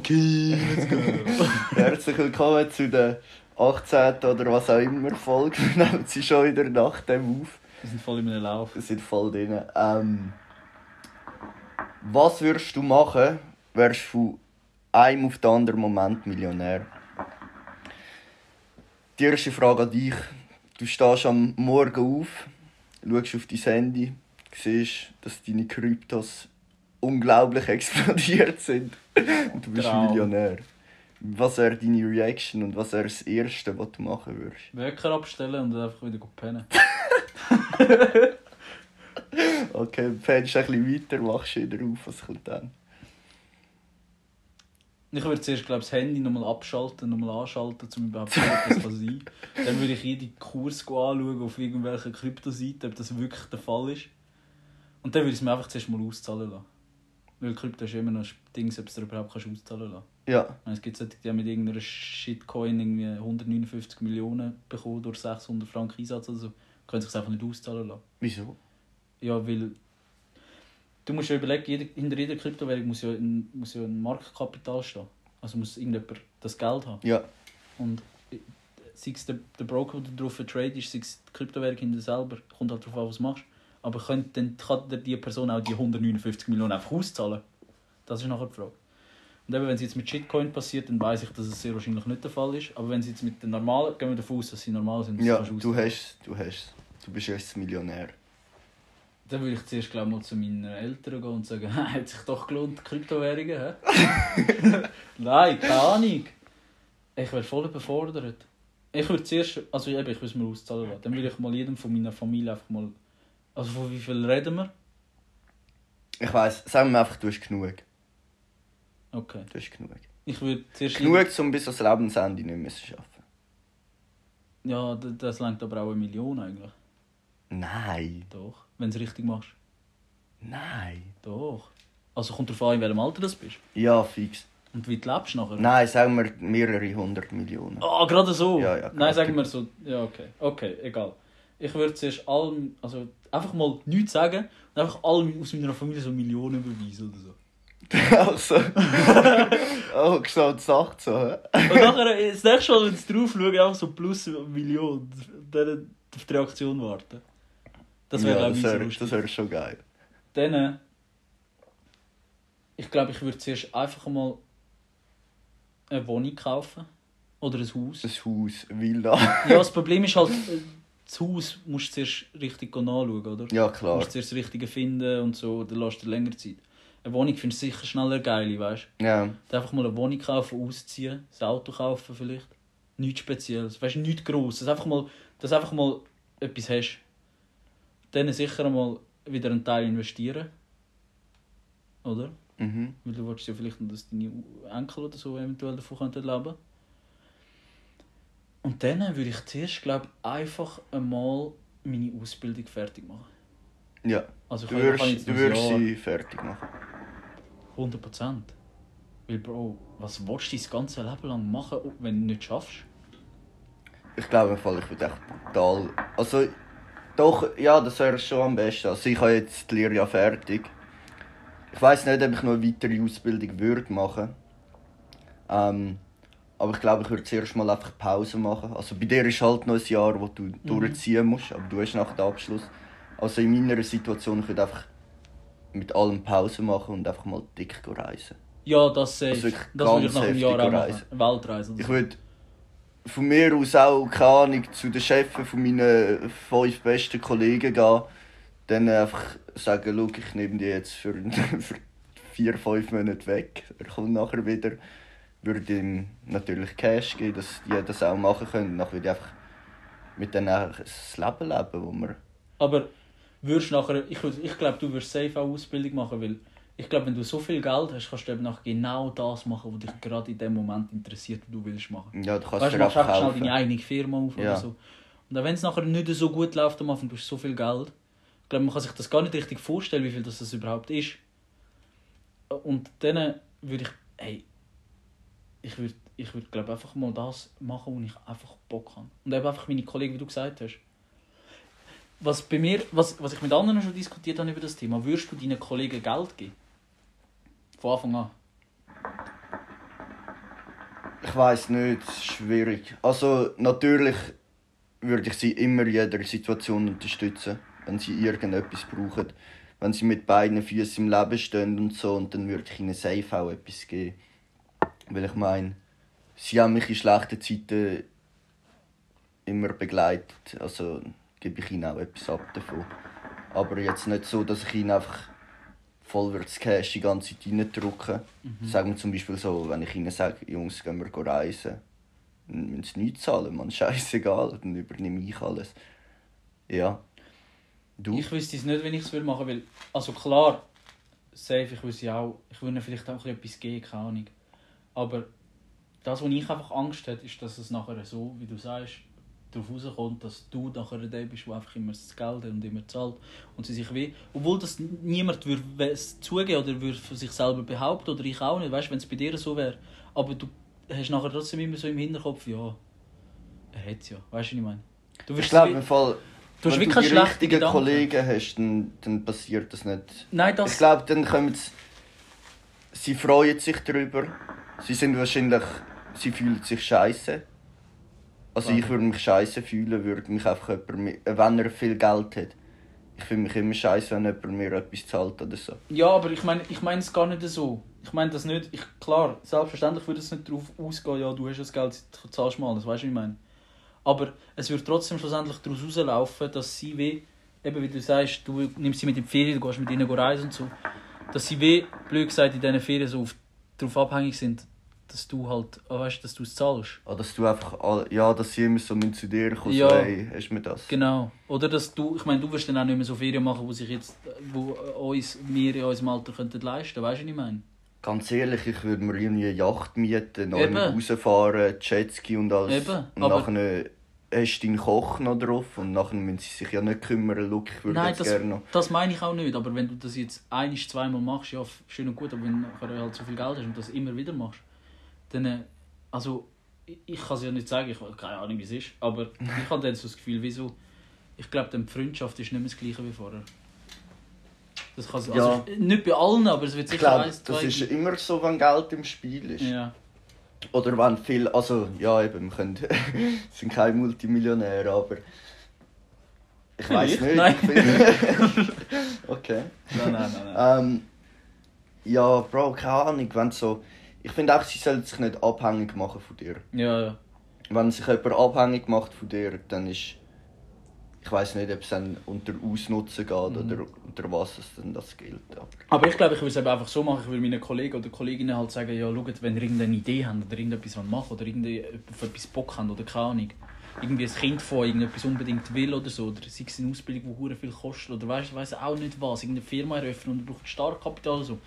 Okay, let's go. Herzlich willkommen zu der 18. oder was auch immer Folge. Wir nehmen sie schon wieder nach dem auf. Wir sind voll in einem Lauf. Wir sind voll drin. Ähm, was würdest du machen, wärst du von einem auf den anderen Moment Millionär? Die erste Frage an dich. Du stehst am Morgen auf, schaust auf dein Handy, siehst, dass deine Kryptos unglaublich explodiert sind. Und du bist Traum. Millionär. Was wäre deine Reaction und was wäre das Erste, was du machen würdest? Wecker abstellen und dann einfach wieder pennen. Okay, fährst ein bisschen weiter, machst wieder auf, was kommt dann? Ich würde zuerst glaub, das Handy nochmal abschalten, nochmal anschalten, um überhaupt zu sehen, was sein kann. Dann würde ich jeden Kurs anschauen auf irgendwelchen Kryptoseiten, ob das wirklich der Fall ist. Und dann würde ich es mir einfach zuerst mal auszahlen lassen. Weil Krypto ist immer noch ein Ding, ob du überhaupt kannst auszahlen lassen Ja, meine, Es gibt solche, die haben mit irgendeiner Shitcoin irgendwie 159 Millionen bekommen durch 600 Franken Einsatz oder so. Können sich es einfach nicht auszahlen lassen. wieso? Ja, weil du musst ja überlegen, jede, hinter jeder Kryptowährung muss ja, ein, muss ja ein Marktkapital stehen. Also muss irgendjemand das Geld haben. Ja, Und sei es der, der Broker, der darauf trade ist, sei es die Kryptowährung hinter selber, kommt halt darauf an, was du machst. Aber könnt, dann kann die Person auch die 159 Millionen einfach auszahlen? Das ist nachher die Frage. Und eben, wenn es jetzt mit Shitcoin passiert, dann weiß ich, dass es sehr wahrscheinlich nicht der Fall ist. Aber wenn es jetzt mit den normalen, gehen wir davon aus, dass sie normal sind, ja du hast, du hast, du bist jetzt Millionär. Dann würde ich zuerst glaub, mal zu meinen Eltern gehen und sagen, hat sich doch gelohnt, Kryptowährungen, hä? Nein, keine Ahnung. Ich wäre voll überfordert. Ich würde zuerst, also eben, ich würde es mir auszahlen lassen. Dann würde ich mal jedem von meiner Familie einfach mal, also von wie viel reden wir? Ich weiss, sagen wir einfach, du hast genug. Okay. Du hast genug. Ich würde zuerst... Genug, um bis ans Lebensende nicht mehr zu arbeiten. Ja, d- das lenkt aber auch eine Million eigentlich. Nein, Doch. Wenn du es richtig machst. nein. Doch. Also kommt darauf an, in welchem Alter du bist. Ja, fix. Und wie du lebst nachher. Nein, sagen wir mehrere hundert Millionen. Ah, gerade so? Ja, ja, Nein, sagen wir so. Ja, okay. Okay, egal. Ich würde zuerst allem, also einfach mal nichts sagen und einfach allem aus meiner Familie so Millionen überweisen oder so. also. oh, geschaut sagt so? Und nachher, das nächste Mal, wenn sie drauf schauen, einfach so plus eine Million. Dann auf die Reaktion warten. Das wäre, ja, glaube ich, das wäre lustig. das wär schon geil. Dann, äh, ich glaube, ich würde zuerst einfach mal eine Wohnung kaufen. Oder ein Haus. Ein Haus, Villa. Ja, das Problem ist halt, äh, das Haus musst du zuerst richtig anschauen, oder? ja, Du klar. musst zuerst das Richtige finden und so, dann lässt du länger Zeit. Eine Wohnung findest du sicher schneller geil, weißt Ja, du? Einfach mal eine Wohnung kaufen, ausziehen, ein Auto kaufen vielleicht. Nichts Spezielles, weißt du, nichts Grosses. Einfach mal, dass du einfach mal etwas hast. Dann sicher mal wieder einen Teil investieren. Oder? mhm. Weil du willst ja vielleicht, dass deine Enkel oder so eventuell davon könnten leben Und dann würde ich zuerst, glaube einfach einmal meine Ausbildung fertig machen. Ja. Also Du würdest, du würdest sie fertig machen. 100 Prozent. Weil, Bro, was willst du dein ganze Leben lang machen, wenn du nicht schaffst? Ich glaube, Fall, ich würde echt brutal. Also, doch, ja, das wäre schon am besten. Also, ich habe jetzt die Lehre ja fertig. Ich weiß nicht, ob ich noch eine weitere Ausbildung würde machen. Ähm, aber ich glaube, ich würde zuerst mal einfach Pause machen. Also, bei dir ist halt noch ein Jahr, wo du durchziehen musst, aber du hast nach dem Abschluss. Also, in meiner Situation, ich würde einfach mit allem Pause machen und einfach mal dick reisen. Ja, das sehe Also das würde ich nach einem Jahr auch machen. Reise. Eine Weltreise. oder Ich würde von mir aus auch, keine Ahnung, zu den Chefen von meinen fünf besten Kollegen gehen. Dann einfach sagen, schau, ich nehme die jetzt für, für vier, fünf Monate weg. Er kommt nachher wieder. Würde ihm natürlich Cash geben, dass die das auch machen können. Dann würde ich einfach mit denen ein Leben leben, wo wir... Aber würdest nachher, ich, ich glaube, du würdest safe auch Ausbildung machen, weil ich glaube, wenn du so viel Geld hast, kannst du eben nachher genau das machen, was dich gerade in dem Moment interessiert, was du willst machen. Ja, du kannst Weißt du, dir machst einfach schnell deine eigene Firma auf Ja. oder so. Und auch wenn es nachher nicht so gut läuft am Anfang, du hast so viel Geld. Ich glaube, man kann sich das gar nicht richtig vorstellen, wie viel das, das überhaupt ist. Und dann würde ich, hey, ich würde, ich würde glaube einfach mal das machen, wo ich einfach Bock habe. Und eben einfach meine Kollegen, wie du gesagt hast. Was bei mir, was, was ich mit anderen schon diskutiert habe über das Thema, würdest du deinen Kollegen Geld geben? Von Anfang an. Ich weiß nicht, es ist schwierig. Also natürlich würde ich sie immer in jeder Situation unterstützen, wenn sie irgendetwas brauchen. Wenn sie mit beiden Füßen im Leben stehen und so, und dann würde ich ihnen safe auch etwas geben. Weil ich meine, sie haben mich in schlechten Zeiten immer begleitet. Also gebe ich ihnen auch etwas ab davon. Aber jetzt nicht so, dass ich ihnen einfach vollwärts Cash die ganze Zeit reindrücke. Mhm. Sagen wir zum Beispiel so, wenn ich ihnen sage, Jungs, gehen wir reisen, dann müssen sie nichts zahlen, man, scheißegal, dann übernehme ich alles. Ja. Du? Ich wüsste es nicht, wenn ich es machen würde, also klar, safe, ich wüsste auch, ich würde vielleicht auch etwas geben, keine Ahnung. Aber das, was ich einfach Angst habe, ist, dass es nachher so, wie du sagst, darauf rauskommt, dass du nachher der bist, der einfach immer das Geld und immer zahlt und sie sich weh. Obwohl das niemand würde zugeben oder würde für sich selber behaupten oder ich auch nicht, weißt, wenn es bei dir so wäre. Aber du hast nachher trotzdem immer so im Hinterkopf, ja, er hat es ja, weißt du, was ich meine? Du ich glaube, im Fall, du wenn du die richtigen Gedanken. Kollegen hast, dann, dann passiert das nicht. Nein, das... Ich glaube, dann kommen sie, sie freuen sich darüber, sie sind wahrscheinlich, sie fühlen sich scheiße also ich würde mich scheiße fühlen, würde mich einfach jemand, wenn er viel Geld hat. Ich fühle mich immer scheiße, wenn jemand mir etwas zahlt oder so. Ja, aber ich meine ich meine es gar nicht so. Ich meine das nicht, ich, klar, selbstverständlich würde es nicht darauf ausgehen, ja, du hast das Geld, zahlst mal, das weißt du, wie ich meine. Aber es wird trotzdem schlussendlich daraus rauslaufen, dass sie wie, eben wie du sagst, du nimmst sie mit in die Ferien, du gehst mit ihnen reisen und so, dass sie wie, blöd gesagt, in diesen Ferien so darauf abhängig sind, dass du halt, oh, weißt, dass du es zahlst. Ah, dass du einfach, ja, dass sie immer so zu dir kommen, ja, so, hey, hast du mir das? Genau. Oder dass du, ich meine, du wirst dann auch nicht mehr so Ferien machen, wo sich jetzt, wo uns, wir in unserem Alter könnten leisten, weißt du, was ich meine? Ganz ehrlich, ich würde mir irgendwie eine Yacht mieten, noch rausfahren, Jetski und alles. Eben. Und Aber nachher hast du deinen Koch noch drauf und nachher müssen sie sich ja nicht kümmern, Look, ich würde Nein, das, gerne noch... das meine ich auch nicht, aber wenn du das jetzt ein, zweimal machst, ja, schön und gut, aber wenn du halt so viel Geld hast und das immer wieder machst, dann, äh, also ich, ich kann es ja nicht sagen, ich habe keine Ahnung wie es ist, aber ich habe dann so das Gefühl, wieso, ich glaube, die Freundschaft ist nicht mehr das gleiche wie vorher. Das kann, also, ja. nicht bei allen, aber es wird sicher ich glaub, eins, Das ist immer so, wenn Geld im Spiel ist. Ja. Oder wenn viel, also ja eben, wir können, sind keine Multimillionäre, aber ich weiß nicht. Nein. okay. Nein, nein, nein. nein. Ähm, ja, Bro, keine Ahnung, wenn so ich finde auch, sie sollen sich nicht abhängig machen von dir. Ja, ja. Wenn sich jemand abhängig macht von dir, dann ist. Ich weiß nicht, ob es dann unter Ausnutzen geht mhm. oder unter was es dann das gilt. Aber, aber ich glaube, ich würde es einfach so machen, ich würde meinen Kollegen oder Kolleginnen halt sagen, ja, schaut, wenn ihr irgendeine Idee habt oder irgendetwas machen oder auf etwas Bock habt oder keine Ahnung, irgendwie ein Kind von irgendetwas unbedingt will oder so, oder sei es eine Ausbildung, die viel kostet oder weißt, weiss auch nicht was, irgendeine Firma eröffnen und braucht Startkapital oder so.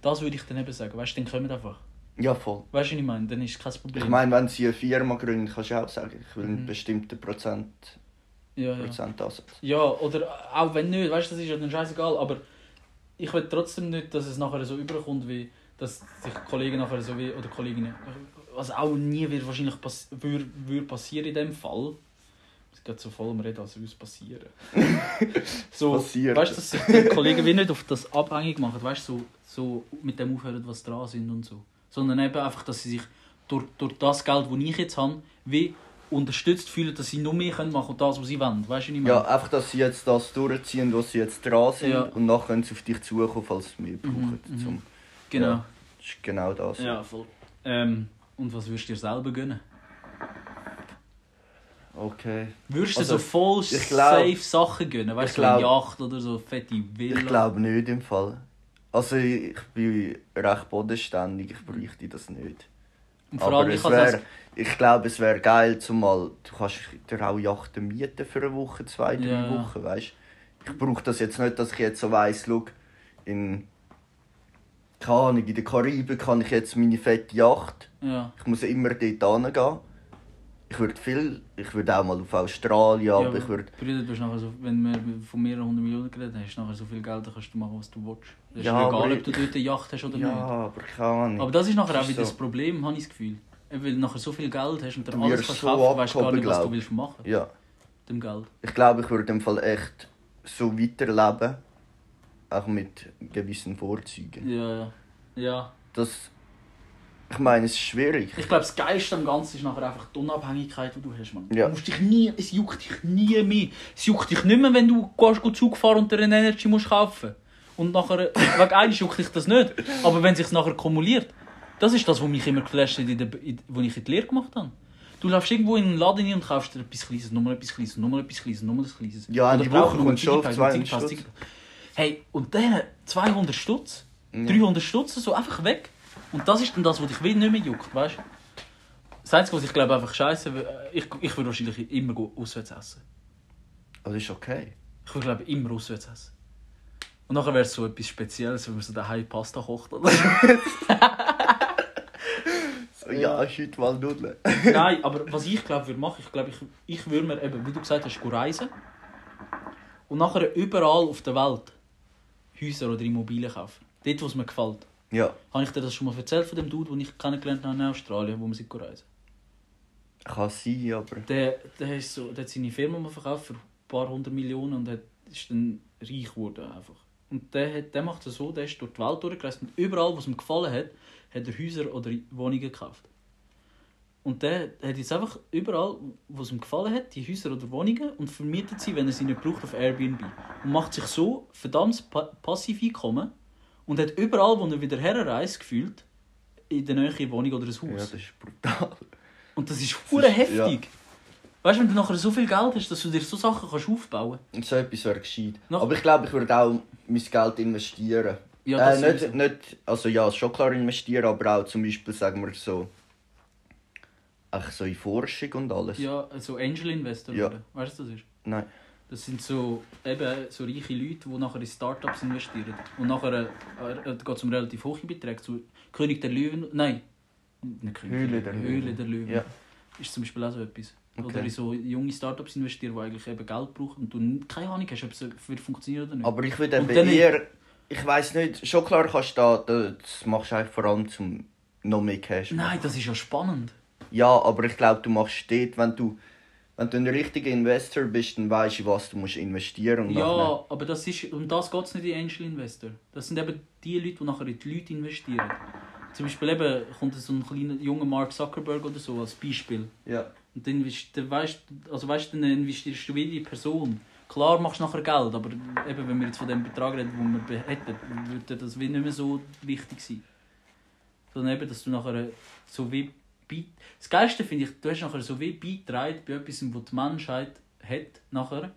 Das würde ich dann eben sagen, weißt du, dann kommen einfach. Ja, voll. Weißt du, was ich meine? Dann ist es kein Problem. Ich meine, wenn sie eine Firma gründen, kannst du auch sagen, ich will einen mhm. bestimmten Prozent, ja, Prozentansatz. Ja. ja, oder auch wenn nicht, weißt du, das ist ja dann scheißegal, aber ich will trotzdem nicht, dass es nachher so überkommt, wie dass sich Kollegen nachher so wie, oder Kolleginnen, was auch nie wird wahrscheinlich pass würde, würde passieren in dem Fall. Es geht so voll um Reden, als würde es passieren. so, Passiert. Weißt du, dass sich die Kollegen wie nicht auf das abhängig machen, weißt du, so, so mit dem aufhören, was dran sind und so sondern eben einfach, dass sie sich durch, durch das Geld, das ich jetzt habe, wie unterstützt fühlen, dass sie noch mehr machen können und das, was sie wollen. Weißt du, nicht mehr? Ja, einfach, dass sie jetzt das durchziehen, was sie jetzt dran sind ja. und nachher können sie auf dich zukommen, falls sie mehr brauchen. Mhm, zum, genau. Ja, das ist genau das. Ja, voll. Ähm, und was würdest du dir selber gönnen? Okay. Würdest du also, so voll glaub, safe Sachen gönnen? Weißt du, so eine Yacht oder so fette Villa? Ich glaube nicht im Fall. Also ich bin recht bodenständig, ich bräuchte das nicht. Aber es wär, ich glaube, es wäre geil, zumal du kannst dir auch Yachten mieten für eine Woche, zwei, drei ja. Wochen, weißt Ich brauche das jetzt nicht, dass ich jetzt so weiss, schau, in keine Ahnung, in der Karibik kann ich jetzt meine fette Yacht. Ja. Ich muss immer dort hingehen ich würde viel, ich würde auch mal auf Australien, ja, aber ich würde... Brüder, du hast nachher so, wenn wir von mehreren hundert Millionen geredet hast, nachher so viel Geld, dann kannst du machen, was du willst. Es ist ja, egal, ob du dort eine Yacht hast oder ja, nicht. Ja, aber keine nicht. Aber das ist nachher auch wieder so. das Problem, habe ich das Gefühl. Weil du nachher so viel Geld hast und dann alles kannst so kaufen, weißt du gar nicht, was du willst machen. Ja. Dem Geld. Ich glaube, ich würde im Fall echt so weiterleben, auch mit gewissen Vorzügen. Ja, ja. Ja. Das Ich meine, es ist schwierig. Ich glaube, das Geilste am Ganzen ist nachher einfach die Unabhängigkeit, die du hast, Mann. Ja. Du musst dich nie, es juckt dich nie mehr. Es juckt dich nicht mehr, wenn du gehst, gehst Zug fahren und dir eine Energy musst kaufen Und nachher, wegen eines juckt dich das nicht. Aber wenn sich nachher kumuliert, das ist das, was mich immer geflasht hat, in der, in, wo ich in die Lehre gemacht habe. Du läufst irgendwo in einen Laden rein und kaufst dir etwas Kleines, nochmal etwas Kleines, nochmal etwas Kleines, nochmal etwas Kleines. Ja, die Woche kommt schon auf Zigaretten, 200 Zigaretten, Stutz. Hey, und dann 200 Stutz, 300 Stutz, so einfach weg. Und das ist dann das, was dich wie nicht mehr juckt, weißt du? Das Einzige, was ich glaube, einfach scheiße, ich, ich würde wahrscheinlich immer auswärts essen. Aber das ist okay. Ich würde glaube immer auswärts essen. Und nachher wäre es so etwas Spezielles, wenn man so daheim Pasta kocht. Oder? so. Ja, heute mal Nudeln. Nein, aber was ich glaube, würde machen, ich glaube, ich, ich würde mir eben, wie du gesagt hast, reisen und nachher überall auf der Welt Häuser oder Immobilien kaufen. Dort, wo es mir gefällt. Ja, Habe ich dir das schon mal erzählt von dem Dude, den ich kennengelernt habe in Australien, wo wir sind reisen? kann sein, aber... Der, der, ist so, der hat seine Firma mal verkauft für ein paar hundert Millionen und hat, ist dann reich geworden einfach. Und der, hat, der macht es so, der ist durch die Welt durchgereist und überall, wo es ihm gefallen hat, hat er Häuser oder Wohnungen gekauft. Und der hat jetzt einfach überall, wo es ihm gefallen hat, die Häuser oder Wohnungen und vermietet sie, wenn er sie nicht braucht, auf Airbnb. Und macht sich so verdammt pa Passiveinkommen und hat überall, wo er wieder herreist, gefühlt, in der eine Wohnung oder ein Haus. Ja, das ist brutal. Und das ist hure heftig. Weißt du, wenn du nachher so viel Geld hast, dass du dir so Sachen kannst aufbauen Und so etwas wäre gescheit. Noch- Aber ich glaube, ich würde auch mein Geld investieren. Ja, das äh, nicht, sowieso. nicht, also ja, schon klar investieren, aber auch zum Beispiel, sagen wir so, ach so in Forschung und alles. Ja, so Angel Investor. Ja. oder? Weißt du, was das ist? Nein. Das sind so, eben, so reiche Leute, die nachher in Startups investieren. Und nachher äh, äh, geht es um relativ hohe Beträge. Zu König der Löwen. Nein, nicht König Höhle der. Höhle Löwen. der Löwen. Ja. Ist zum Beispiel auch so etwas. Oder Okay. in so junge Startups investieren, die eigentlich eben Geld brauchen und du keine Ahnung hast, ob es wird funktionieren oder nicht. Aber ich würde dann- eher, ich weiß nicht, schon klar kannst du da, das machst du eigentlich vor allem zum noch mehr Cash machen. Nein, das ist ja spannend. Ja, aber ich glaube, du machst dort, wenn du, wenn du ein richtiger Investor bist, dann weißt du, was du musst investieren musst. Ja, aber das ist, um das geht es nicht in Angel Investor. Das sind eben die Leute, die nachher in die Leute investieren. Zum Beispiel eben, kommt so ein kleiner junger Mark Zuckerberg oder so als Beispiel. Ja. Und dann, weißt, also weißt, dann investierst du in die Person. Klar machst du nachher Geld, aber eben, wenn wir jetzt von dem Betrag reden, den wir hätten, würde das nicht mehr so wichtig sein. Sondern eben, dass du nachher so wie Das Geilste finde ich, du hast nachher so wie beitragen bei etwas, wo die Menschheit hat nachher.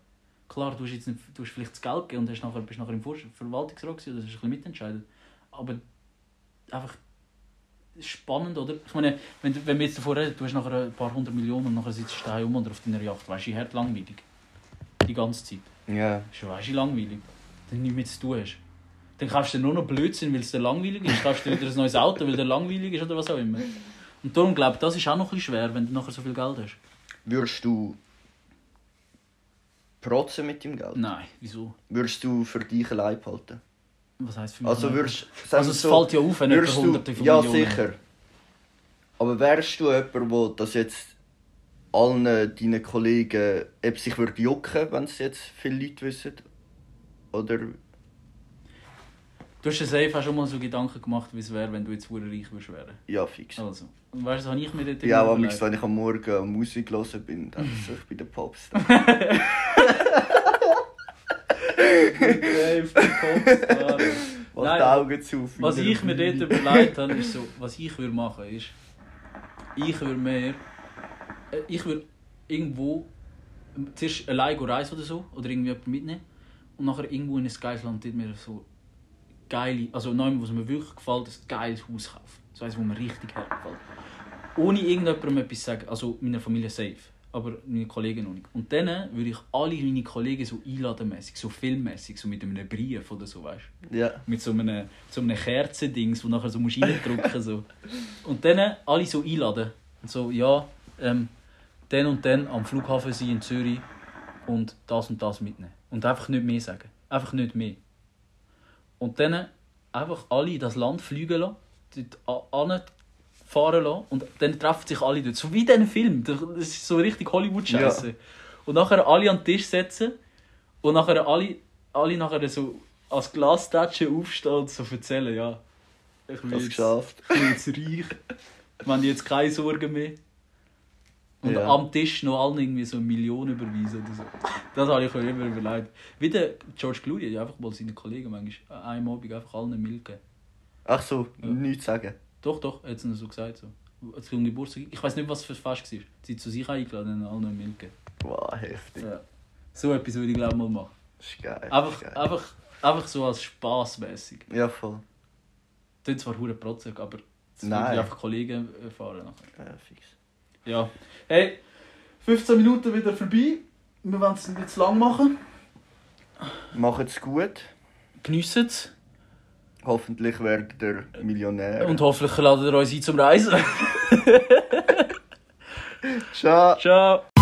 Klar, du hast jetzt nicht, du hast vielleicht das Geld gegeben und hast nachher, bist nachher im Vor- Verwaltungsrat gewesen, oder hast ein bisschen mitentscheidet. Aber einfach spannend, oder? Ich meine, wenn, du- wenn wir jetzt davor reden, du hast nachher ein paar hundert Millionen und nachher sitzt du um oder auf deiner Yacht, weißt du, hart langweilig. Die ganze Zeit. Ja. Schon weißt du, langweilig. Dann nichts mehr zu tun hast. Dann kaufst du dir nur noch Blödsinn, weil es dir langweilig ist. Kaufst du dir wieder ein neues Auto, weil der langweilig ist oder was auch immer. Und darum glaube ich, das ist auch noch ein bisschen schwer, wenn du nachher so viel Geld hast. Würdest du protzen mit dem Geld? Nein, wieso? Würdest du für dich allein behalten? Was heisst für mich? Also würdest Also es so, fällt ja auf, wenn jemand würdest hunderte du, von Ja, Millionen sicher. Aber wärst du jemand, der das jetzt allen deinen Kollegen, ob sich würde jucken, wenn es jetzt viele Leute wissen? Oder Du hast ja safe auch schon mal so Gedanken gemacht, wie es wäre, wenn du jetzt hure reich würdest werden. ja, fix. Also, und weißt du, was habe ich mir dort Ja, aber überlegt? wenn ich am Morgen Musik hören bin, dann so ich bin der Popstar. Der Popstar. Mach Nein, die Augen zu. Was ich mir dort überlegt habe, ist so, was ich würde machen, ist, ich würde mehr, äh, ich würde irgendwo zuerst allein reisen oder so, oder irgendwie mitnehmen, und nachher irgendwo in ein geiles Land dort mir so geile, also neu, was mir wirklich gefällt, ein geiles Haus kaufen. So eins, wo mir richtig hergefällt. Ohne irgendjemandem etwas sagen, also meiner Familie safe, aber meine Kollegen noch nicht. Und dann würde ich alle meine Kollegen so einladenmäßig, so filmmäßig, so mit einem Brief oder so, weißt du Ja. mit so einem, so einem Kerzendings, wo nachher so musst reindrücken so. Und dann alle so einladen. Und so, ja, ähm, dann und dann am Flughafen sein in Zürich und das und das mitnehmen. Und einfach nicht mehr sagen. Einfach nicht mehr. Und dann einfach alle in das Land fliegen lassen, dort an- fahren lassen und dann treffen sich alle dort. So wie in diesem Film. Das ist so richtig Hollywood-Scheiße. Und nachher alle an den Tisch setzen und nachher alle, alle nachher so als Glastatschen aufstehen und so erzählen, ja. Ich bin Das jetzt, geschafft. ich bin jetzt reich. Wir haben jetzt keine Sorgen mehr. Und Ja. am Tisch noch allen irgendwie so eine Million überweisen oder so. Das habe ich mir immer überlegt. Wie der George Clooney hat einfach mal seinen Kollegen manchmal an einem Abend einfach allen eine Milch gegeben. Ach so, Ja. nichts sagen. Doch, doch, hat es ihnen so gesagt. So. Zum Geburtstag. Ich weiß nicht, was für ein Fest war. Sie haben zu sich eingeladen und allen eine Milch gegeben. Wow, heftig. Ja. So etwas würde ich glaube mal machen. Das ist geil. Einfach, geil. einfach, einfach so als spaßmäßig. Ja, voll. Das zwar hure protzig, aber das Nein. würde ich einfach Kollegen erfahren. Nachher. Ja, fix. Ja. Hey, 15 Minuten wieder vorbei. Wir wollen es nicht zu lang machen. Macht's gut. Geniessen es. Hoffentlich werdet ihr Millionär. Und hoffentlich ladet ihr uns ein zum Reisen. Ciao. Ciao.